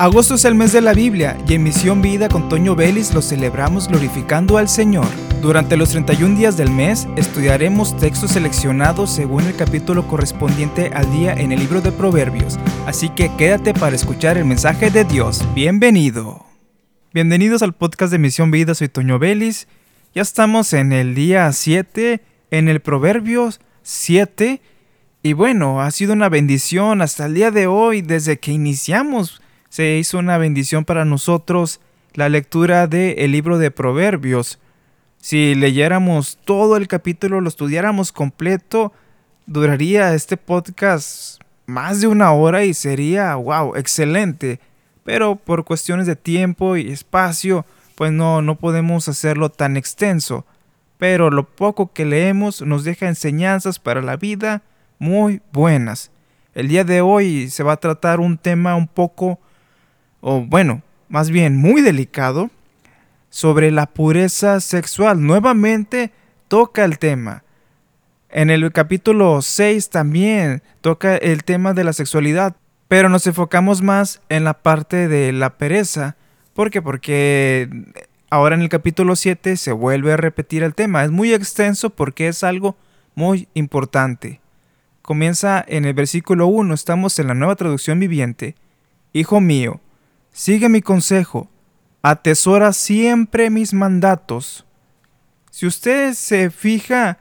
Agosto es el mes de la Biblia y en Misión Vida con Toño Vélez lo celebramos glorificando al Señor. Durante los 31 días del mes estudiaremos textos seleccionados según el capítulo correspondiente al día en el libro de Proverbios, así que quédate para escuchar el mensaje de Dios. Bienvenido. Bienvenidos al podcast de Misión Vida, soy Toño Vélez. Ya estamos en el día 7, en el Proverbios 7, y bueno, ha sido una bendición hasta el día de hoy, desde que iniciamos se hizo una bendición para nosotros la lectura del libro de Proverbios. Si leyéramos todo el capítulo, lo estudiáramos completo, duraría este podcast más de una hora y sería, wow, excelente. Pero por cuestiones de tiempo y espacio, pues no, no podemos hacerlo tan extenso. Pero lo poco que leemos nos deja enseñanzas para la vida muy buenas. El día de hoy se va a tratar un tema un poco o bueno, más bien muy delicado, sobre la pureza sexual. Nuevamente toca el tema. En el capítulo 6 también toca el tema de la sexualidad, pero nos enfocamos más en la parte de la pereza. ¿Por qué? Porque ahora en el capítulo 7 se vuelve a repetir el tema. Es muy extenso porque es algo muy importante. Comienza en el versículo 1, estamos en la nueva traducción viviente. Hijo mío, Sigue mi consejo, atesora siempre mis mandatos. Si usted se fija,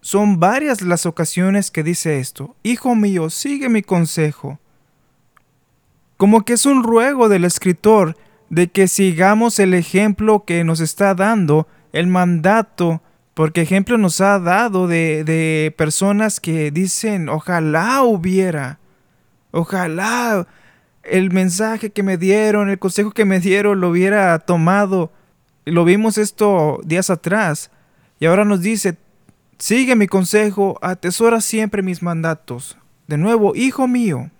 son varias las ocasiones que dice esto. Hijo mío, sigue mi consejo. Como que es un ruego del escritor de que sigamos el ejemplo que nos está dando, el mandato, porque ejemplo nos ha dado de, de personas que dicen, ojalá hubiera, ojalá el mensaje que me dieron, el consejo que me dieron lo hubiera tomado. Lo vimos esto días atrás. Y ahora nos dice, sigue mi consejo, atesora siempre mis mandatos. De nuevo, hijo mío.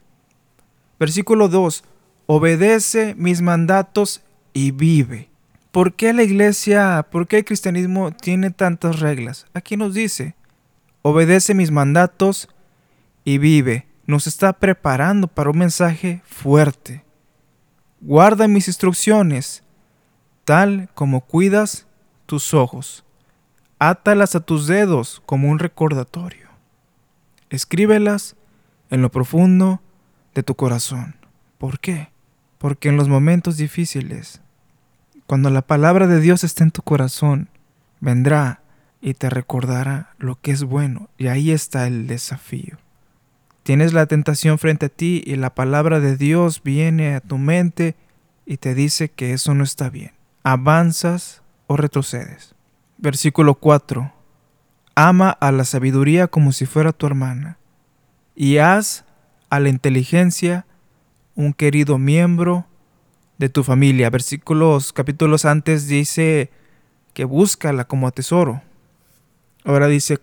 Versículo 2, obedece mis mandatos y vive. ¿Por qué la iglesia, por qué el cristianismo tiene tantas reglas? Aquí nos dice, obedece mis mandatos y vive nos está preparando para un mensaje fuerte. Guarda mis instrucciones, tal como cuidas tus ojos. Átalas a tus dedos como un recordatorio. Escríbelas en lo profundo de tu corazón. ¿Por qué? Porque en los momentos difíciles, cuando la palabra de Dios esté en tu corazón, vendrá y te recordará lo que es bueno. Y ahí está el desafío. Tienes la tentación frente a ti y la palabra de Dios viene a tu mente y te dice que eso no está bien. ¿Avanzas o retrocedes? Versículo 4. Ama a la sabiduría como si fuera tu hermana y haz a la inteligencia un querido miembro de tu familia. Versículos, capítulos antes dice que búscala como a tesoro. Ahora dice,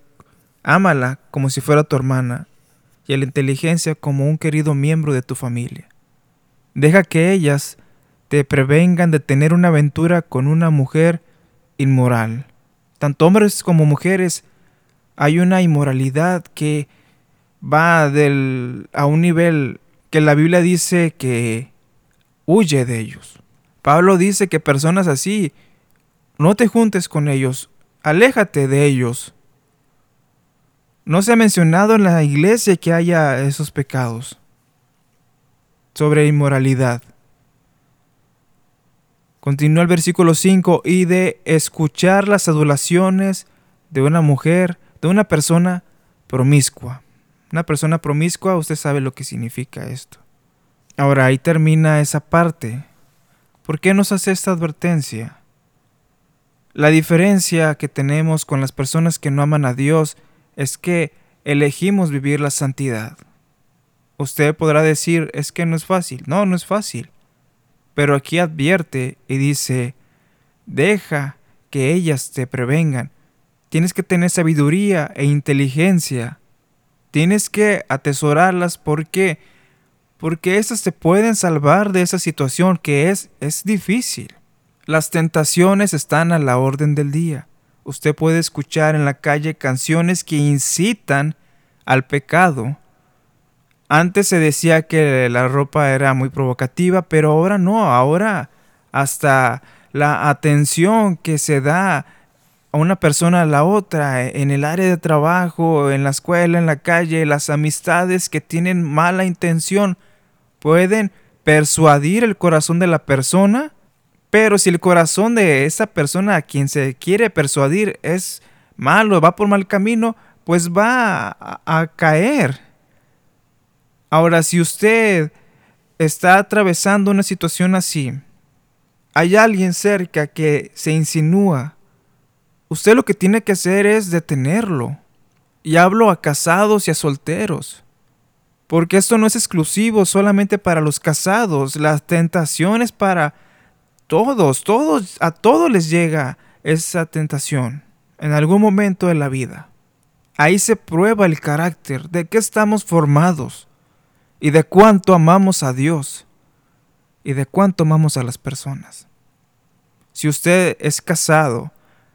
ámala como si fuera tu hermana y a la inteligencia como un querido miembro de tu familia. Deja que ellas te prevengan de tener una aventura con una mujer inmoral. Tanto hombres como mujeres hay una inmoralidad que va del, a un nivel que la Biblia dice que huye de ellos. Pablo dice que personas así, no te juntes con ellos, aléjate de ellos. No se ha mencionado en la iglesia que haya esos pecados sobre inmoralidad. Continúa el versículo 5 y de escuchar las adulaciones de una mujer, de una persona promiscua. Una persona promiscua, usted sabe lo que significa esto. Ahora ahí termina esa parte. ¿Por qué nos hace esta advertencia? La diferencia que tenemos con las personas que no aman a Dios es que elegimos vivir la santidad. Usted podrá decir, es que no es fácil. No, no es fácil. Pero aquí advierte y dice, deja que ellas te prevengan. Tienes que tener sabiduría e inteligencia. Tienes que atesorarlas porque porque esas te pueden salvar de esa situación que es es difícil. Las tentaciones están a la orden del día usted puede escuchar en la calle canciones que incitan al pecado. Antes se decía que la ropa era muy provocativa, pero ahora no, ahora hasta la atención que se da a una persona a la otra, en el área de trabajo, en la escuela, en la calle, las amistades que tienen mala intención pueden persuadir el corazón de la persona, pero si el corazón de esa persona a quien se quiere persuadir es malo, va por mal camino, pues va a, caer. Ahora, si usted está atravesando una situación así, hay alguien cerca que se insinúa, usted lo que tiene que hacer es detenerlo. Y hablo a casados y a solteros. Porque esto no es exclusivo solamente para los casados, la tentación es para todos, todos, a todos les llega esa tentación en algún momento de la vida. Ahí se prueba el carácter, de qué estamos formados y de cuánto amamos a Dios y de cuánto amamos a las personas. Si usted es casado,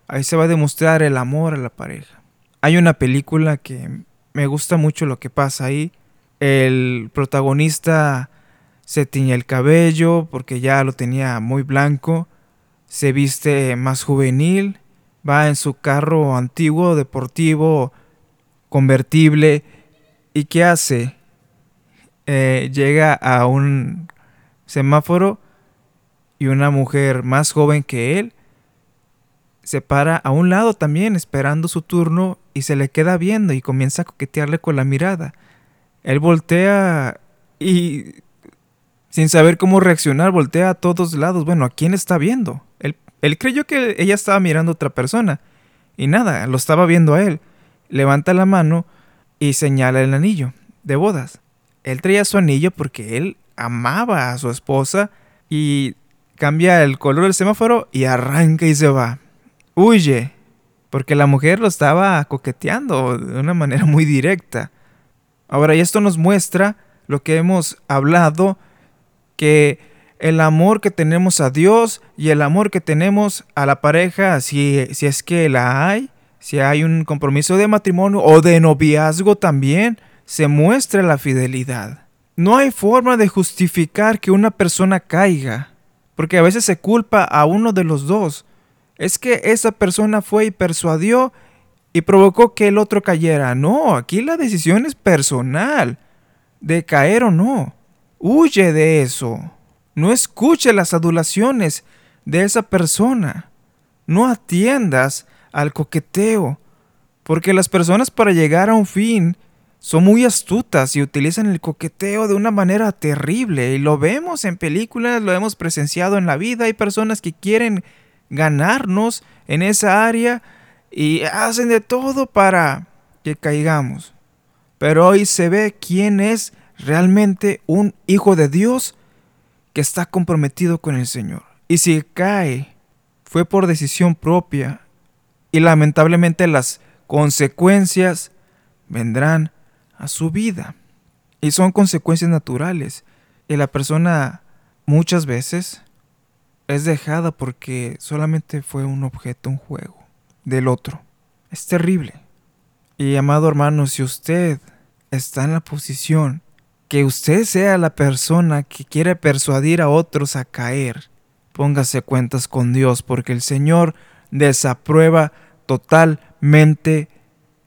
ahí se va a demostrar el amor a la pareja. Hay una película que me gusta mucho lo que pasa ahí. El protagonista se tiñe el cabello porque ya lo tenía muy blanco, se viste más juvenil, va en su carro antiguo, deportivo, convertible, y ¿qué hace? Eh, llega a un semáforo y una mujer más joven que él se para a un lado también esperando su turno y se le queda viendo y comienza a coquetearle con la mirada. Él voltea y sin saber cómo reaccionar voltea a todos lados. Bueno, ¿a quién está viendo? Él, creyó que ella estaba mirando a otra persona y nada, lo estaba viendo a él. Levanta la mano y señala el anillo de bodas él traía su anillo porque él amaba a su esposa y cambia el color del semáforo y arranca y se va. Huye, porque la mujer lo estaba coqueteando de una manera muy directa. Ahora, y esto nos muestra lo que hemos hablado, que el amor que tenemos a Dios y el amor que tenemos a la pareja, si, si es que la hay, si hay un compromiso de matrimonio o de noviazgo también, se muestra la fidelidad. No hay forma de justificar que una persona caiga, porque a veces se culpa a uno de los dos. Es que esa persona fue y persuadió y provocó que el otro cayera. No, aquí la decisión es personal, de caer o no. Huye de eso. No escuche las adulaciones de esa persona. No atiendas al coqueteo, porque las personas para llegar a un fin son muy astutas y utilizan el coqueteo de una manera terrible. Y lo vemos en películas, lo hemos presenciado en la vida. Hay personas que quieren ganarnos en esa área y hacen de todo para que caigamos. Pero hoy se ve quién es realmente un hijo de Dios que está comprometido con el Señor. Y si cae, fue por decisión propia. Y lamentablemente las consecuencias vendrán a su vida. Y son consecuencias naturales. Y la persona muchas veces es dejada porque solamente fue un objeto, un juego del otro. Es terrible. Y amado hermano, si usted está en la posición que usted sea la persona que quiere persuadir a otros a caer, póngase cuentas con Dios porque el Señor desaprueba totalmente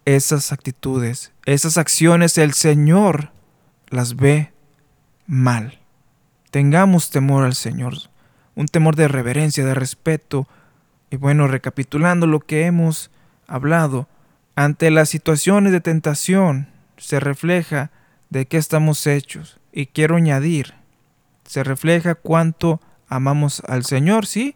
esas actitudes, esas acciones, el Señor las ve mal. Tengamos temor al Señor, un temor de reverencia, de respeto. Y bueno, recapitulando lo que hemos hablado, ante las situaciones de tentación se refleja de qué estamos hechos. Y quiero añadir, se refleja cuánto amamos al Señor, sí,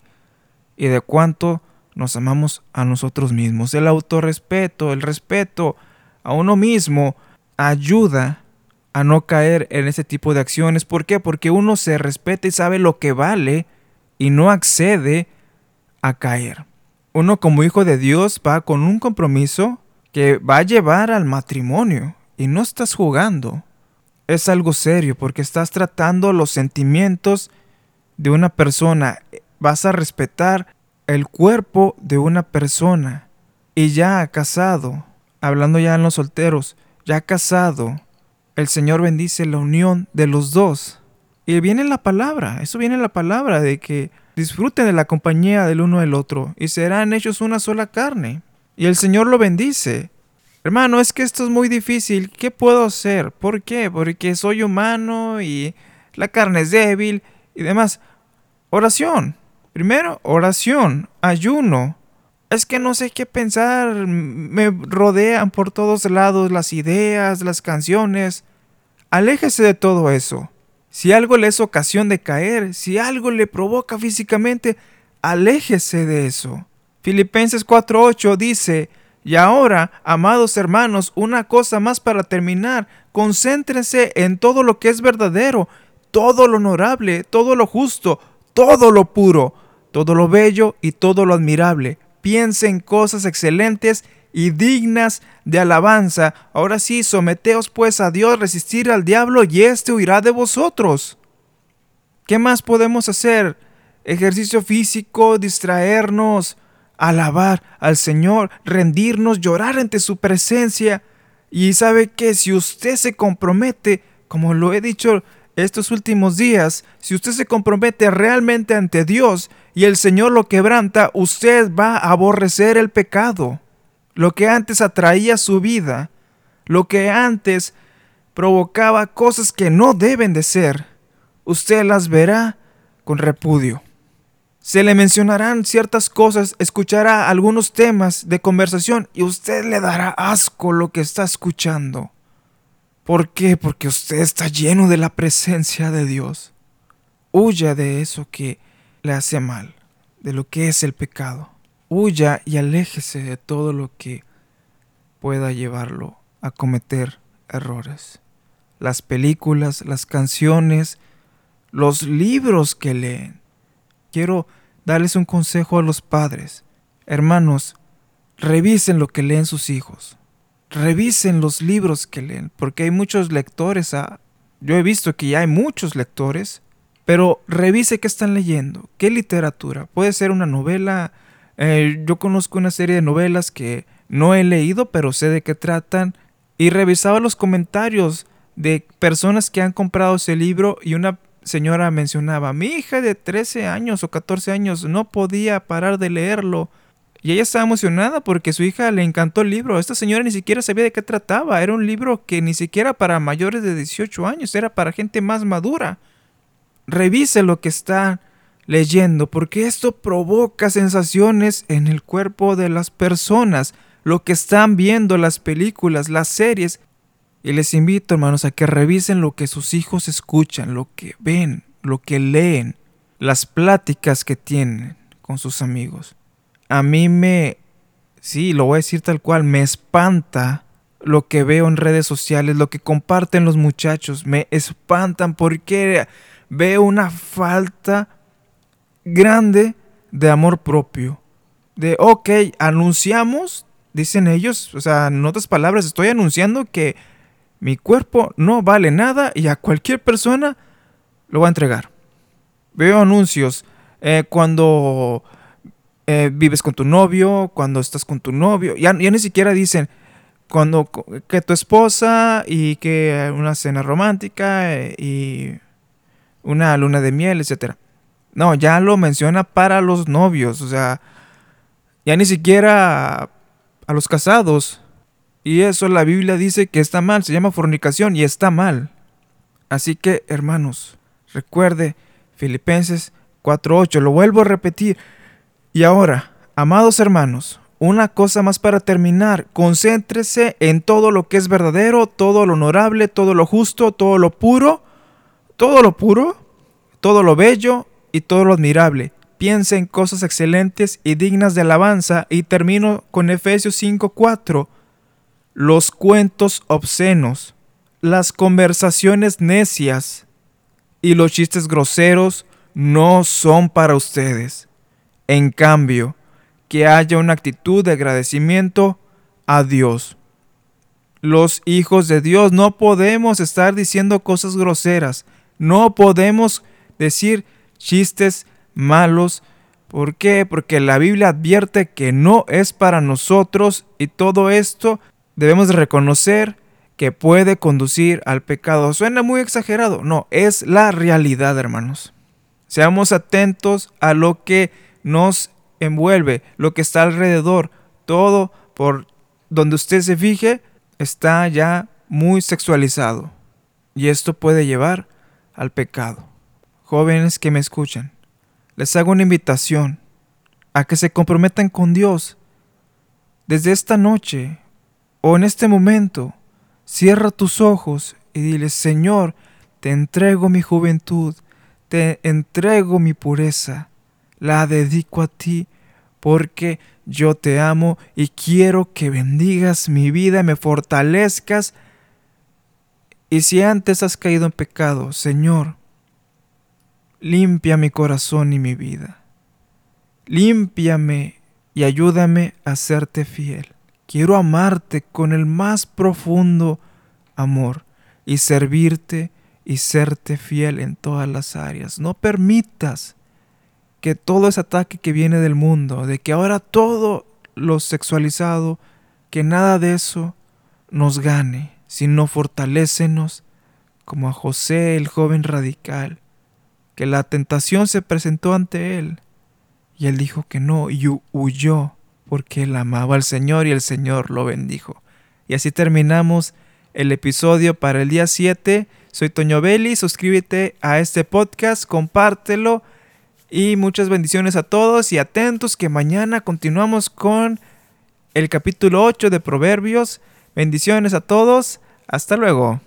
y de cuánto nos amamos a nosotros mismos. El autorrespeto, el respeto a uno mismo ayuda a no caer en ese tipo de acciones. ¿Por qué? Porque uno se respeta y sabe lo que vale y no accede a caer. Uno como hijo de Dios va con un compromiso que va a llevar al matrimonio y no estás jugando. Es algo serio porque estás tratando los sentimientos de una persona. Vas a respetar el cuerpo de una persona y ya casado, hablando ya en los solteros, ya casado, el Señor bendice la unión de los dos. Y viene la palabra, eso viene la palabra de que disfruten de la compañía del uno del otro y serán hechos una sola carne. Y el Señor lo bendice. Hermano, es que esto es muy difícil. ¿Qué puedo hacer? ¿Por qué? Porque soy humano y la carne es débil y demás. Oración. Primero, oración, ayuno. Es que no sé qué pensar. Me rodean por todos lados las ideas, las canciones. Aléjese de todo eso. Si algo le es ocasión de caer, si algo le provoca físicamente, aléjese de eso. Filipenses 4:8 dice, y ahora, amados hermanos, una cosa más para terminar, concéntrense en todo lo que es verdadero, todo lo honorable, todo lo justo, todo lo puro, todo lo bello y todo lo admirable. Piensen cosas excelentes y dignas de alabanza. Ahora sí, someteos pues a Dios, resistir al diablo y éste huirá de vosotros. ¿Qué más podemos hacer? Ejercicio físico, distraernos, alabar al Señor, rendirnos, llorar ante su presencia. Y sabe que si usted se compromete, como lo he dicho estos últimos días, si usted se compromete realmente ante Dios y el Señor lo quebranta, usted va a aborrecer el pecado. Lo que antes atraía su vida, lo que antes provocaba cosas que no deben de ser, usted las verá con repudio. Se le mencionarán ciertas cosas, escuchará algunos temas de conversación y usted le dará asco lo que está escuchando. ¿Por qué? Porque usted está lleno de la presencia de Dios. Huya de eso que le hace mal, de lo que es el pecado. Huya y aléjese de todo lo que pueda llevarlo a cometer errores. Las películas, las canciones, los libros que leen quiero darles un consejo a los padres. Hermanos, revisen lo que leen sus hijos. Revisen los libros que leen, porque hay muchos lectores. Ah, yo he visto que ya hay muchos lectores, pero revise qué están leyendo, qué literatura. Puede ser una novela. Eh, yo conozco una serie de novelas que no he leído, pero sé de qué tratan. Y revisaba los comentarios de personas que han comprado ese libro y una señora mencionaba, mi hija de 13 años o 14 años no podía parar de leerlo. Y ella estaba emocionada porque su hija le encantó el libro. Esta señora ni siquiera sabía de qué trataba. Era un libro que ni siquiera para mayores de 18 años, era para gente más madura. Revise lo que está leyendo porque esto provoca sensaciones en el cuerpo de las personas. Lo que están viendo, las películas, las series, y les invito, hermanos, a que revisen lo que sus hijos escuchan, lo que ven, lo que leen, las pláticas que tienen con sus amigos. A mí me, sí, lo voy a decir tal cual, me espanta lo que veo en redes sociales, lo que comparten los muchachos, me espantan porque veo una falta grande de amor propio. De, ok, anunciamos, dicen ellos, o sea, en otras palabras, estoy anunciando que mi cuerpo no vale nada y a cualquier persona lo va a entregar. Veo anuncios eh, cuando eh, vives con tu novio, cuando estás con tu novio. Ya, ni siquiera dicen cuando que tu esposa y que una cena romántica eh, y una luna de miel, etc. No, ya lo menciona para los novios. O sea, ya ni siquiera a los casados y eso la Biblia dice que está mal, se llama fornicación y está mal. Así que, hermanos, recuerde Filipenses 4.8, lo vuelvo a repetir. Y ahora, amados hermanos, una cosa más para terminar, concéntrese en todo lo que es verdadero, todo lo honorable, todo lo justo, todo lo puro, todo lo puro, todo lo bello y todo lo admirable. Piense en cosas excelentes y dignas de alabanza y termino con Efesios 5.4 los cuentos obscenos, las conversaciones necias y los chistes groseros no son para ustedes. En cambio, que haya una actitud de agradecimiento a Dios. Los hijos de Dios no podemos estar diciendo cosas groseras, no podemos decir chistes malos. ¿Por qué? Porque la Biblia advierte que no es para nosotros y todo esto debemos reconocer que puede conducir al pecado. Suena muy exagerado, no, es la realidad, hermanos. Seamos atentos a lo que nos envuelve, lo que está alrededor. Todo por donde usted se fije está ya muy sexualizado. Y esto puede llevar al pecado. Jóvenes que me escuchan, les hago una invitación a que se comprometan con Dios. Desde esta noche o en este momento, cierra tus ojos y dile, Señor, te entrego mi juventud, te entrego mi pureza, la dedico a ti porque yo te amo y quiero que bendigas mi vida, me fortalezcas. Y si antes has caído en pecado, Señor, limpia mi corazón y mi vida. Límpiame y ayúdame a serte fiel. Quiero amarte con el más profundo amor y servirte y serte fiel en todas las áreas. No permitas que todo ese ataque que viene del mundo, de que ahora todo lo sexualizado, que nada de eso nos gane, sino fortalécenos como a José el joven radical, que la tentación se presentó ante él y él dijo que no y huyó porque él amaba al Señor y el Señor lo bendijo. Y así terminamos el episodio para el día 7. Soy Toño Belli, suscríbete a este podcast, compártelo y muchas bendiciones a todos y atentos que mañana continuamos con el capítulo 8 de Proverbios. Bendiciones a todos. Hasta luego.